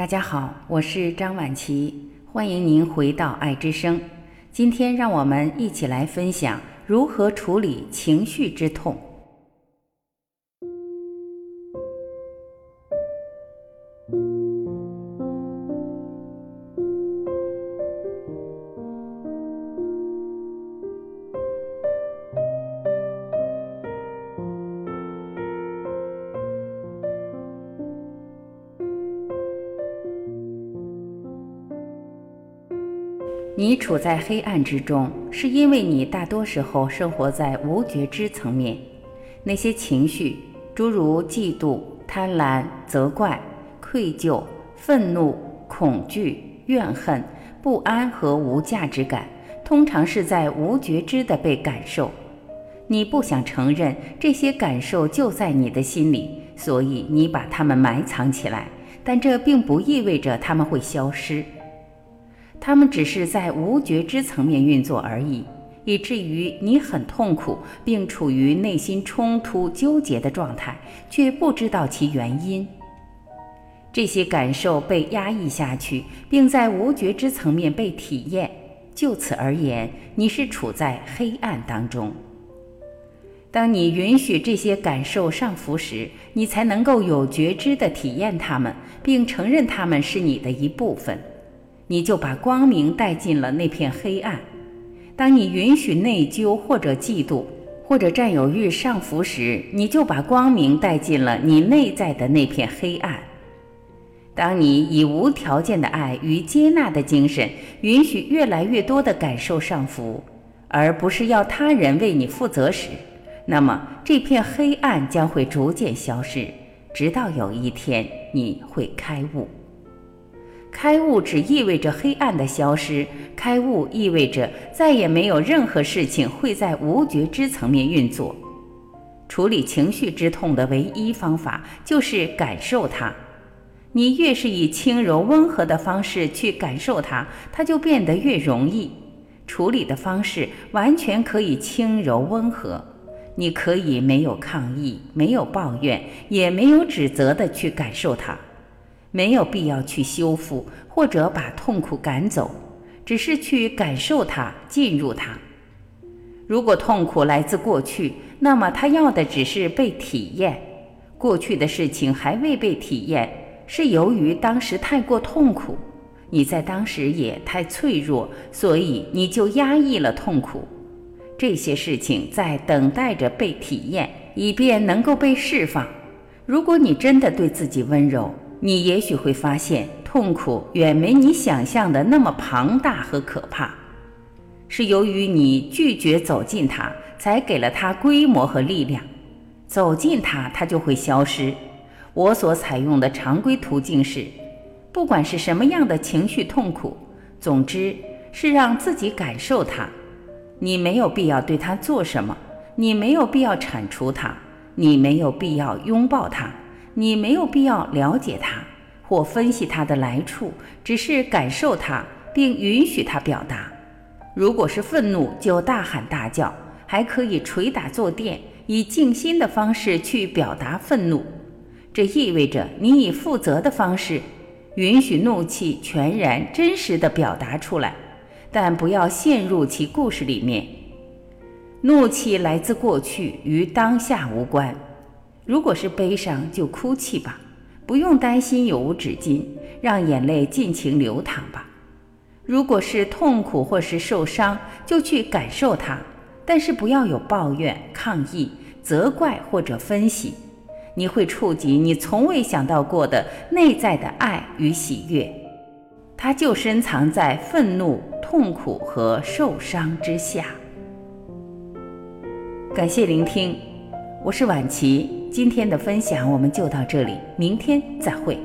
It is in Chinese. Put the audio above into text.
大家好，我是张晚琪，欢迎您回到爱之声。今天让我们一起来分享如何处理情绪之痛。你处在黑暗之中，是因为你大多时候生活在无觉知层面。那些情绪，诸如嫉妒、贪婪、责怪、愧疚、愤怒、恐惧、怨恨、不安和无价值感，通常是在无觉知的被感受。你不想承认这些感受就在你的心里，所以你把它们埋藏起来。但这并不意味着它们会消失。他们只是在无觉知层面运作而已，以至于你很痛苦，并处于内心冲突、纠结的状态，却不知道其原因。这些感受被压抑下去，并在无觉知层面被体验。就此而言，你是处在黑暗当中。当你允许这些感受上浮时，你才能够有觉知地体验它们，并承认它们是你的一部分。你就把光明带进了那片黑暗。当你允许内疚或者嫉妒或者占有欲上浮时，你就把光明带进了你内在的那片黑暗。当你以无条件的爱与接纳的精神允许越来越多的感受上浮，而不是要他人为你负责时，那么这片黑暗将会逐渐消失，直到有一天你会开悟。开悟只意味着黑暗的消失，开悟意味着再也没有任何事情会在无觉知层面运作。处理情绪之痛的唯一方法就是感受它。你越是以轻柔温和的方式去感受它，它就变得越容易。处理的方式完全可以轻柔温和，你可以没有抗议，没有抱怨，也没有指责的去感受它。没有必要去修复或者把痛苦赶走，只是去感受它，进入它。如果痛苦来自过去，那么他要的只是被体验。过去的事情还未被体验，是由于当时太过痛苦，你在当时也太脆弱，所以你就压抑了痛苦。这些事情在等待着被体验，以便能够被释放。如果你真的对自己温柔，你也许会发现，痛苦远没你想象的那么庞大和可怕，是由于你拒绝走进它，才给了它规模和力量。走进它，它就会消失。我所采用的常规途径是，不管是什么样的情绪痛苦，总之是让自己感受它。你没有必要对它做什么，你没有必要铲除它，你没有必要拥抱它。你没有必要了解它或分析它的来处，只是感受它，并允许它表达。如果是愤怒，就大喊大叫，还可以捶打坐垫，以静心的方式去表达愤怒。这意味着你以负责的方式，允许怒气全然真实的表达出来，但不要陷入其故事里面。怒气来自过去，与当下无关。如果是悲伤，就哭泣吧，不用担心有无止境，让眼泪尽情流淌吧。如果是痛苦或是受伤，就去感受它，但是不要有抱怨、抗议、责怪或者分析。你会触及你从未想到过的内在的爱与喜悦，它就深藏在愤怒、痛苦和受伤之下。感谢聆听，我是婉琪。今天的分享我们就到这里，明天再会。